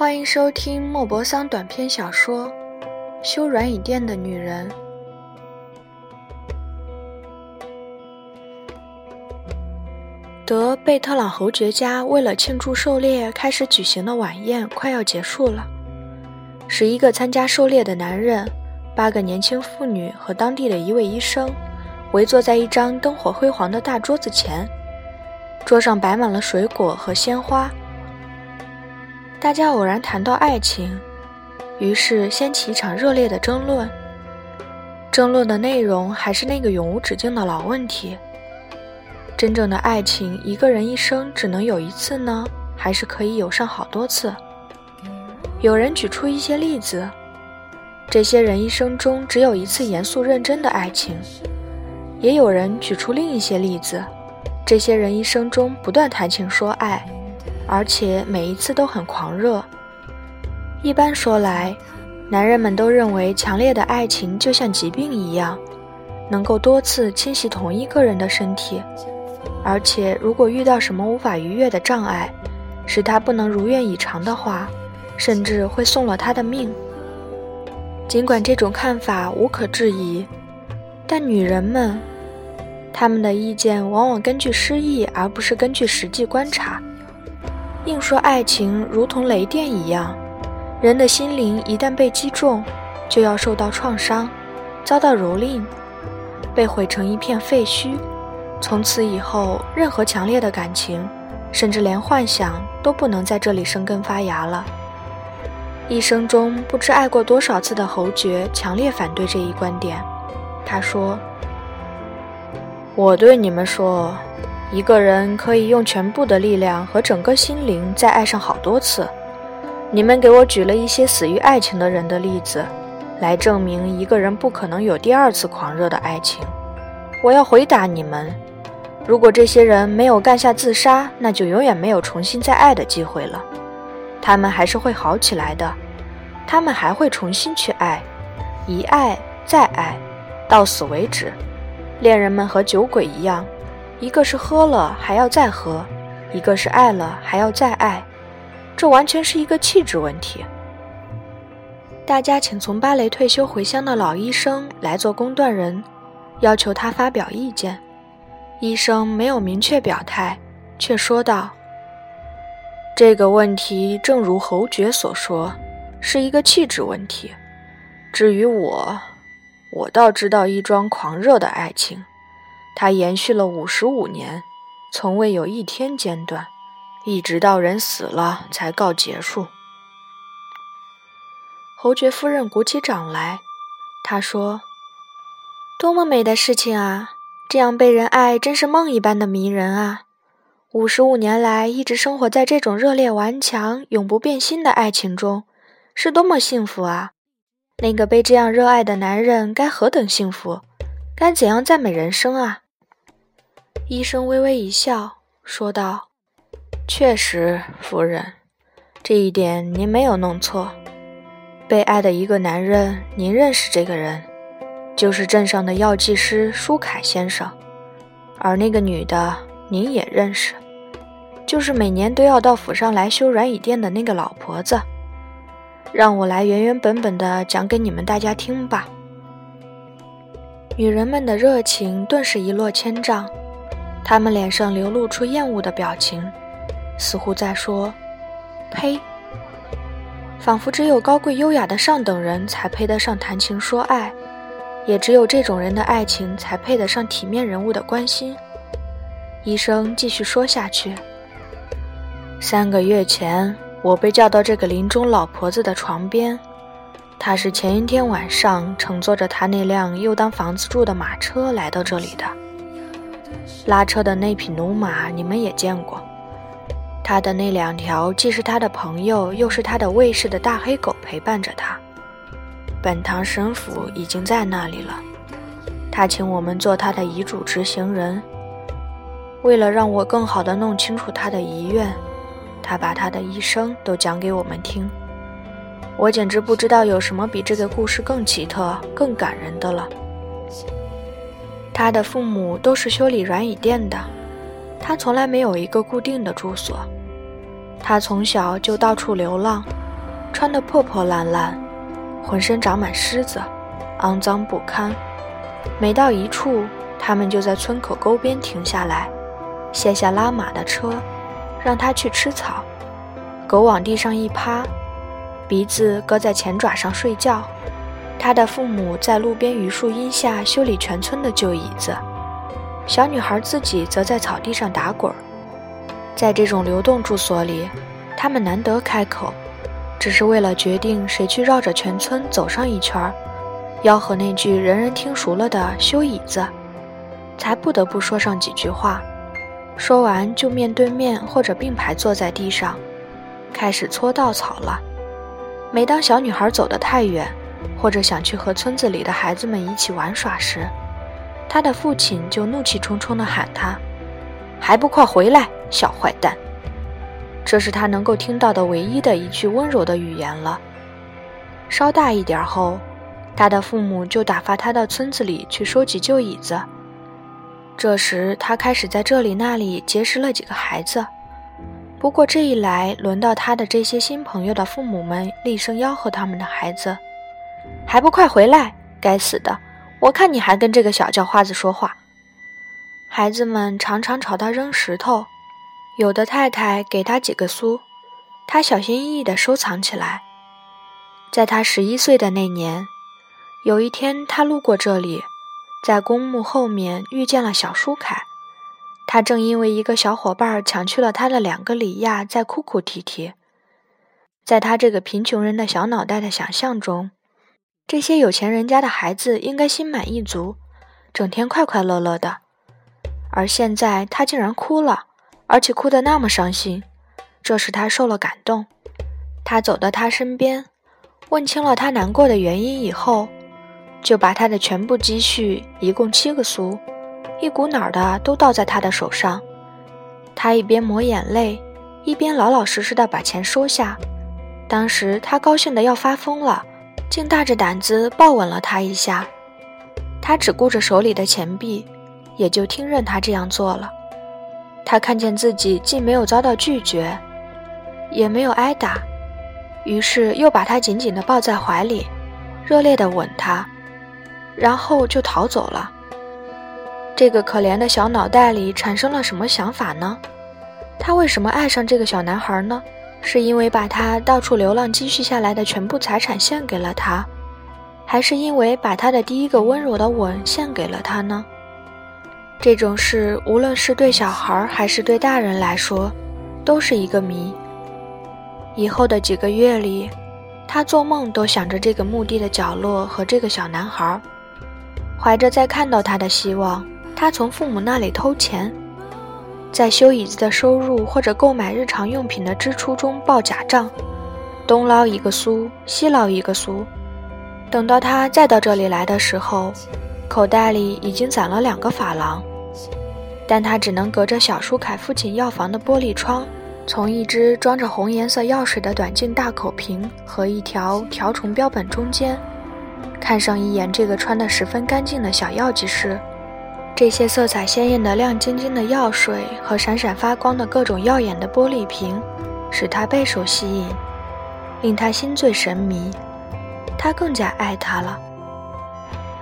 欢迎收听莫泊桑短篇小说《修软椅店的女人》。德贝特朗侯爵家为了庆祝狩猎开始举行的晚宴快要结束了。十一个参加狩猎的男人，八个年轻妇女和当地的一位医生，围坐在一张灯火辉煌的大桌子前，桌上摆满了水果和鲜花。大家偶然谈到爱情，于是掀起一场热烈的争论。争论的内容还是那个永无止境的老问题。真正的爱情，一个人一生只能有一次呢，还是可以有上好多次？有人举出一些例子，这些人一生中只有一次严肃认真的爱情；也有人举出另一些例子，这些人一生中不断谈情说爱，而且每一次都很狂热。一般说来，男人们都认为强烈的爱情就像疾病一样，能够多次侵袭同一个人的身体。而且，如果遇到什么无法逾越的障碍，使他不能如愿以偿的话，甚至会送了他的命。尽管这种看法无可置疑，但女人们，她们的意见往往根据诗意，而不是根据实际观察。硬说爱情如同雷电一样，人的心灵一旦被击中，就要受到创伤，遭到蹂躏，被毁成一片废墟。从此以后，任何强烈的感情，甚至连幻想都不能在这里生根发芽了。一生中不知爱过多少次的侯爵强烈反对这一观点。他说：“我对你们说，一个人可以用全部的力量和整个心灵再爱上好多次。你们给我举了一些死于爱情的人的例子，来证明一个人不可能有第二次狂热的爱情。我要回答你们。”如果这些人没有干下自杀，那就永远没有重新再爱的机会了。他们还是会好起来的，他们还会重新去爱，一爱再爱，到死为止。恋人们和酒鬼一样，一个是喝了还要再喝，一个是爱了还要再爱，这完全是一个气质问题。大家请从芭蕾退休回乡的老医生来做公断人，要求他发表意见。医生没有明确表态，却说道：“这个问题正如侯爵所说，是一个气质问题。至于我，我倒知道一桩狂热的爱情，它延续了五十五年，从未有一天间断，一直到人死了才告结束。”侯爵夫人鼓起掌来，她说：“多么美的事情啊！”这样被人爱，真是梦一般的迷人啊！五十五年来，一直生活在这种热烈顽强、永不变心的爱情中，是多么幸福啊！那个被这样热爱的男人该何等幸福，该怎样赞美人生啊！医生微微一笑，说道：“确实，夫人，这一点您没有弄错。被爱的一个男人，您认识这个人。”就是镇上的药剂师舒凯先生，而那个女的您也认识，就是每年都要到府上来修软椅垫的那个老婆子。让我来原原本本的讲给你们大家听吧。女人们的热情顿时一落千丈，他们脸上流露出厌恶的表情，似乎在说：“呸！”仿佛只有高贵优雅的上等人才配得上谈情说爱。也只有这种人的爱情才配得上体面人物的关心。医生继续说下去：“三个月前，我被叫到这个林中老婆子的床边，她是前一天晚上乘坐着她那辆又当房子住的马车来到这里的。拉车的那匹驽马你们也见过，他的那两条既是他的朋友又是他的卫士的大黑狗陪伴着他。”本堂神父已经在那里了，他请我们做他的遗嘱执行人。为了让我更好地弄清楚他的遗愿，他把他的一生都讲给我们听。我简直不知道有什么比这个故事更奇特、更感人的了。他的父母都是修理软椅店的，他从来没有一个固定的住所。他从小就到处流浪，穿得破破烂烂，浑身长满虱子，肮脏不堪。每到一处，他们就在村口沟边停下来，卸下拉马的车，让他去吃草。狗往地上一趴，鼻子搁在前爪上睡觉。他的父母在路边榆树荫下修理全村的旧椅子，小女孩自己则在草地上打滚儿。在这种流动住所里，他们难得开口，只是为了决定谁去绕着全村走上一圈儿，吆喝那句人人听熟了的“修椅子”，才不得不说上几句话。说完就面对面或者并排坐在地上，开始搓稻草了。每当小女孩走得太远，或者想去和村子里的孩子们一起玩耍时，他的父亲就怒气冲冲地喊他：“还不快回来，小坏蛋！”这是他能够听到的唯一的一句温柔的语言了。稍大一点后，他的父母就打发他到村子里去收集旧椅子。这时，他开始在这里那里结识了几个孩子。不过这一来，轮到他的这些新朋友的父母们厉声吆喝他们的孩子。还不快回来！该死的，我看你还跟这个小叫花子说话。孩子们常常朝他扔石头，有的太太给他几个苏，他小心翼翼地收藏起来。在他十一岁的那年，有一天他路过这里，在公墓后面遇见了小舒凯，他正因为一个小伙伴抢去了他的两个里亚，在哭哭啼啼。在他这个贫穷人的小脑袋的想象中。这些有钱人家的孩子应该心满意足，整天快快乐乐的，而现在他竟然哭了，而且哭得那么伤心，这使他受了感动。他走到他身边，问清了他难过的原因以后，就把他的全部积蓄，一共七个苏，一股脑的都倒在他的手上。他一边抹眼泪，一边老老实实的把钱收下。当时他高兴得要发疯了。竟大着胆子抱吻了他一下，他只顾着手里的钱币，也就听任他这样做了。他看见自己既没有遭到拒绝，也没有挨打，于是又把他紧紧地抱在怀里，热烈地吻他，然后就逃走了。这个可怜的小脑袋里产生了什么想法呢？他为什么爱上这个小男孩呢？是因为把他到处流浪积蓄下来的全部财产献给了他，还是因为把他的第一个温柔的吻献给了他呢？这种事无论是对小孩还是对大人来说，都是一个谜。以后的几个月里，他做梦都想着这个墓地的角落和这个小男孩，怀着再看到他的希望，他从父母那里偷钱。在修椅子的收入或者购买日常用品的支出中报假账，东捞一个苏，西捞一个苏。等到他再到这里来的时候，口袋里已经攒了两个法郎，但他只能隔着小舒凯父亲药房的玻璃窗，从一只装着红颜色药水的短径大口瓶和一条条虫标本中间，看上一眼这个穿得十分干净的小药剂师。这些色彩鲜艳的亮晶晶的药水和闪闪发光的各种耀眼的玻璃瓶，使他备受吸引，令他心醉神迷。他更加爱他了。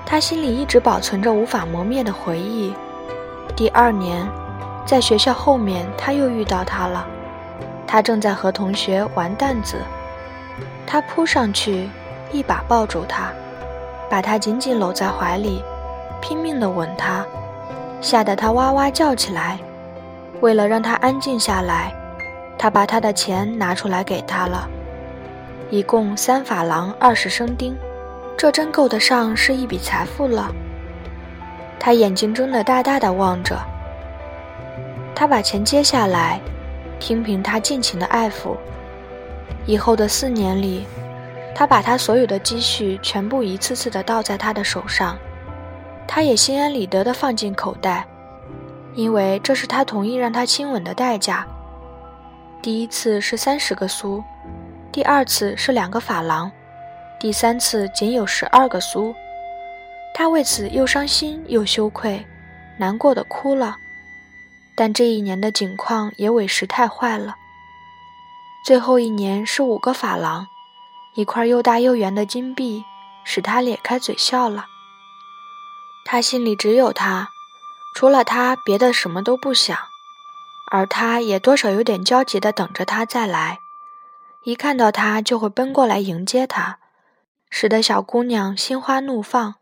他心里一直保存着无法磨灭的回忆。第二年，在学校后面，他又遇到他了。他正在和同学玩弹子。他扑上去，一把抱住她，把她紧紧搂在怀里，拼命地吻她。吓得他哇哇叫起来。为了让他安静下来，他把他的钱拿出来给他了，一共三法郎二十生丁，这真够得上是一笔财富了。他眼睛睁得大大的望着。他把钱接下来，听凭他尽情的爱抚。以后的四年里，他把他所有的积蓄全部一次次的倒在他的手上。他也心安理得地放进口袋，因为这是他同意让他亲吻的代价。第一次是三十个苏，第二次是两个法郎，第三次仅有十二个苏。他为此又伤心又羞愧，难过的哭了。但这一年的景况也委实太坏了。最后一年是五个法郎，一块又大又圆的金币使他咧开嘴笑了。他心里只有他，除了他，别的什么都不想。而他也多少有点焦急地等着他再来，一看到他就会奔过来迎接他，使得小姑娘心花怒放。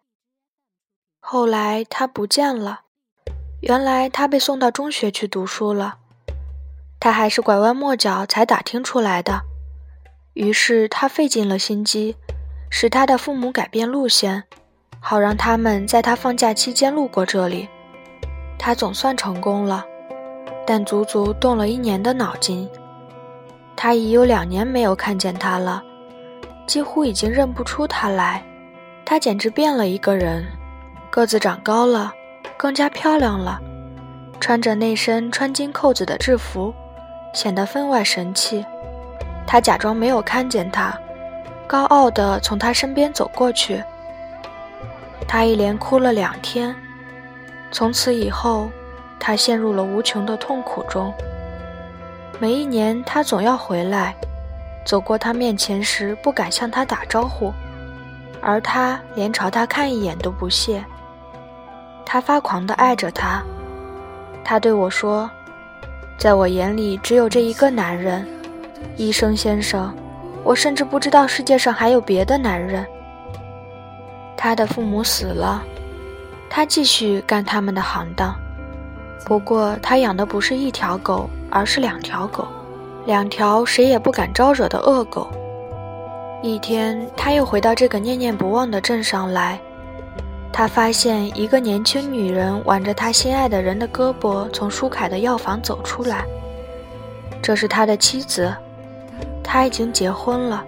后来他不见了，原来他被送到中学去读书了。他还是拐弯抹角才打听出来的，于是他费尽了心机，使他的父母改变路线，好让他们在他放假期间路过这里。他总算成功了。但足足动了一年的脑筋，他已有两年没有看见他了，几乎已经认不出他来。他简直变了一个人，个子长高了，更加漂亮了，穿着那身穿金扣子的制服，显得分外神气。他假装没有看见他，高傲地从他身边走过去。他一连哭了两天，从此以后。他陷入了无穷的痛苦中。每一年，他总要回来，走过他面前时不敢向他打招呼，而他连朝他看一眼都不屑。他发狂地爱着他。他对我说：“在我眼里，只有这一个男人，医生先生。我甚至不知道世界上还有别的男人。”他的父母死了，他继续干他们的行当。不过，他养的不是一条狗，而是两条狗，两条谁也不敢招惹的恶狗。一天，他又回到这个念念不忘的镇上来，他发现一个年轻女人挽着他心爱的人的胳膊从舒凯的药房走出来。这是他的妻子，他已经结婚了。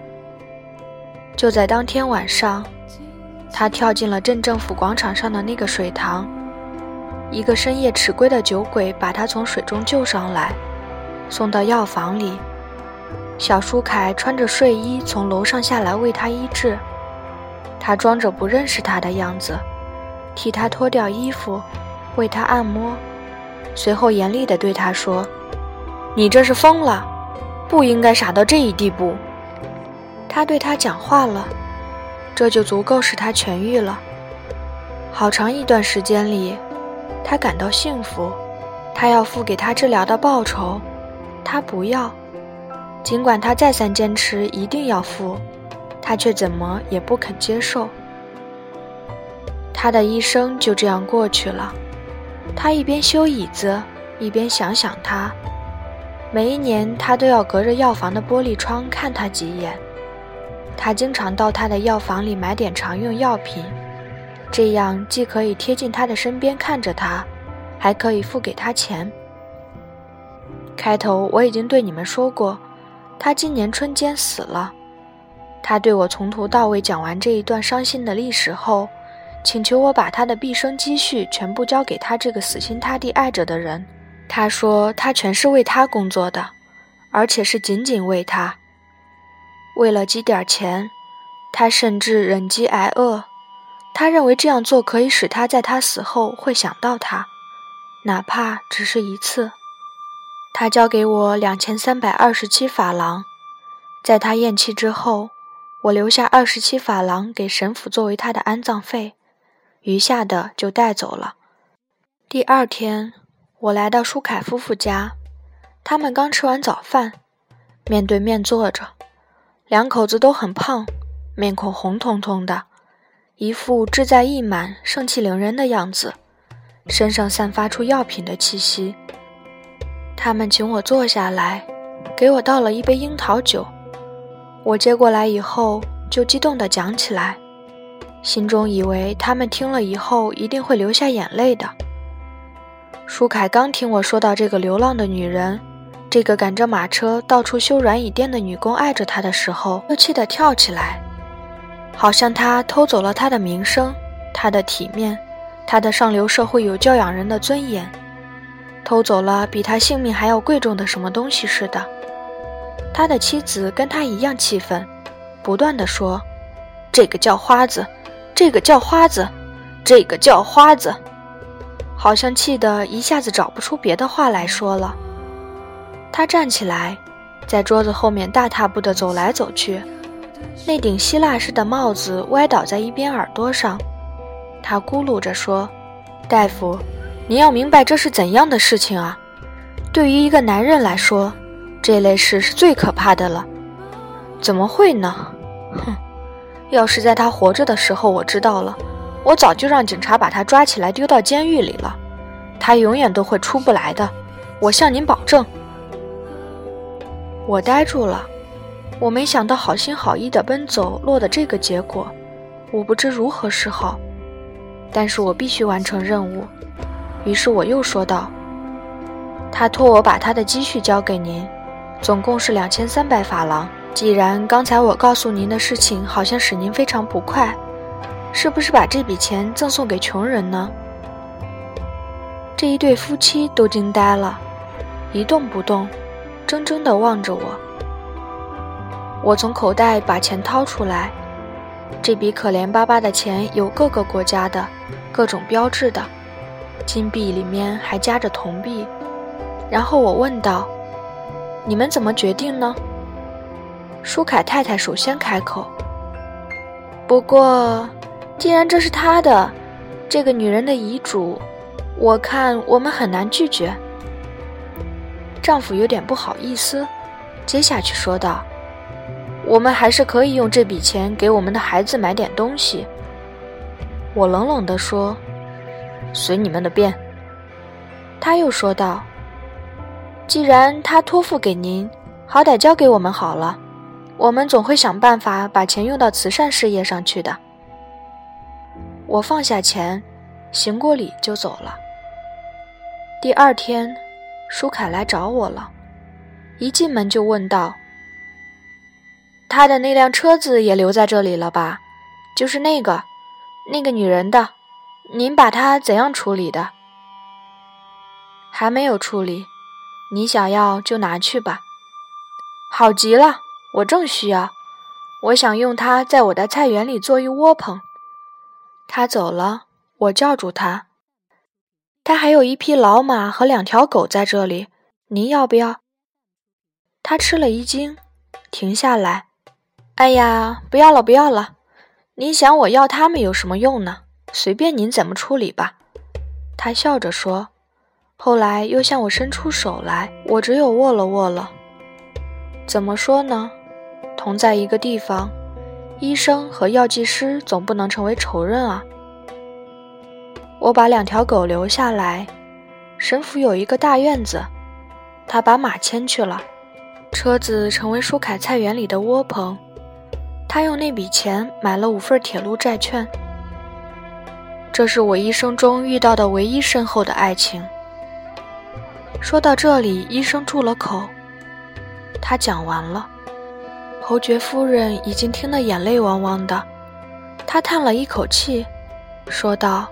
就在当天晚上，他跳进了镇政府广场上的那个水塘。一个深夜迟归的酒鬼把他从水中救上来，送到药房里。小舒凯穿着睡衣从楼上下来为他医治。他装着不认识他的样子，替他脱掉衣服，为他按摩，随后严厉地对他说：“你这是疯了，不应该傻到这一地步。”他对他讲话了，这就足够使他痊愈了。好长一段时间里。他感到幸福，他要付给他治疗的报酬，他不要。尽管他再三坚持一定要付，他却怎么也不肯接受。他的一生就这样过去了。他一边修椅子，一边想想他。每一年，他都要隔着药房的玻璃窗看他几眼。他经常到他的药房里买点常用药品。这样既可以贴近他的身边看着他，还可以付给他钱。开头我已经对你们说过，他今年春间死了。他对我从头到尾讲完这一段伤心的历史后，请求我把他的毕生积蓄全部交给他这个死心塌地爱着的人。他说他全是为他工作的，而且是仅仅为他。为了积点钱，他甚至忍饥挨饿。他认为这样做可以使他在他死后会想到他，哪怕只是一次。他交给我两千三百二十七法郎，在他咽气之后，我留下二十七法郎给神父作为他的安葬费，余下的就带走了。第二天，我来到舒凯夫妇家，他们刚吃完早饭，面对面坐着，两口子都很胖，面孔红彤彤的。一副志在意满、盛气凌人的样子，身上散发出药品的气息。他们请我坐下来，给我倒了一杯樱桃酒。我接过来以后，就激动地讲起来，心中以为他们听了以后一定会流下眼泪的。舒凯刚听我说到这个流浪的女人，这个赶着马车到处修软椅垫的女工爱着他的时候，又气得跳起来。好像他偷走了他的名声，他的体面，他的上流社会有教养人的尊严，偷走了比他性命还要贵重的什么东西似的。他的妻子跟他一样气愤，不断地说：“这个叫花子，这个叫花子，这个叫花子。”好像气得一下子找不出别的话来说了。他站起来，在桌子后面大踏步地走来走去。那顶希腊式的帽子歪倒在一边耳朵上。他咕噜着说：“大夫，您要明白这是怎样的事情啊！对于一个男人来说，这类事是最可怕的了。怎么会呢？哼！要是在他活着的时候我知道了，我早就让警察把他抓起来丢到监狱里了。他永远都会出不来的，我向您保证。”我呆住了，我没想到好心好意的奔走落得这个结果，我不知如何是好。但是我必须完成任务，于是我又说道：“他托我把他的积蓄交给您，总共是两千三百法郎。既然刚才我告诉您的事情好像使您非常不快，是不是把这笔钱赠送给穷人呢？”这一对夫妻都惊呆了，一动不动。怔怔地望着我，我从口袋把钱掏出来，这笔可怜巴巴的钱有各个国家的，各种标志的，金币里面还夹着铜币。然后我问道：“你们怎么决定呢？”舒凯太太首先开口：“不过，既然这是她的，这个女人的遗嘱，我看我们很难拒绝。”丈夫有点不好意思，接下去说道：“我们还是可以用这笔钱给我们的孩子买点东西。”我冷冷地说：“随你们的便。”他又说道：“既然他托付给您，好歹交给我们好了，我们总会想办法把钱用到慈善事业上去的。”我放下钱，行过礼就走了。第二天。舒凯来找我了，一进门就问道：“他的那辆车子也留在这里了吧？就是那个，那个女人的，您把她怎样处理的？”还没有处理，你想要就拿去吧。好极了，我正需要，我想用它在我的菜园里做一窝棚。他走了，我叫住他。他还有一匹老马和两条狗在这里，您要不要？他吃了一惊，停下来。哎呀，不要了，不要了！您想我要他们有什么用呢？随便您怎么处理吧。他笑着说，后来又向我伸出手来，我只有握了握了。怎么说呢？同在一个地方，医生和药剂师总不能成为仇人啊。我把两条狗留下来。神府有一个大院子，他把马牵去了。车子成为舒凯菜园里的窝棚。他用那笔钱买了五份铁路债券。这是我一生中遇到的唯一深厚的爱情。说到这里，医生住了口。他讲完了。侯爵夫人已经听得眼泪汪汪的。她叹了一口气，说道。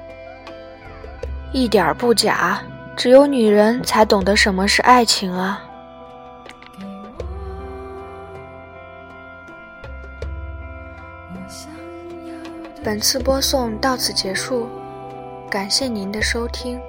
一点不假，只有女人才懂得什么是爱情啊！本次播送到此结束，感谢您的收听。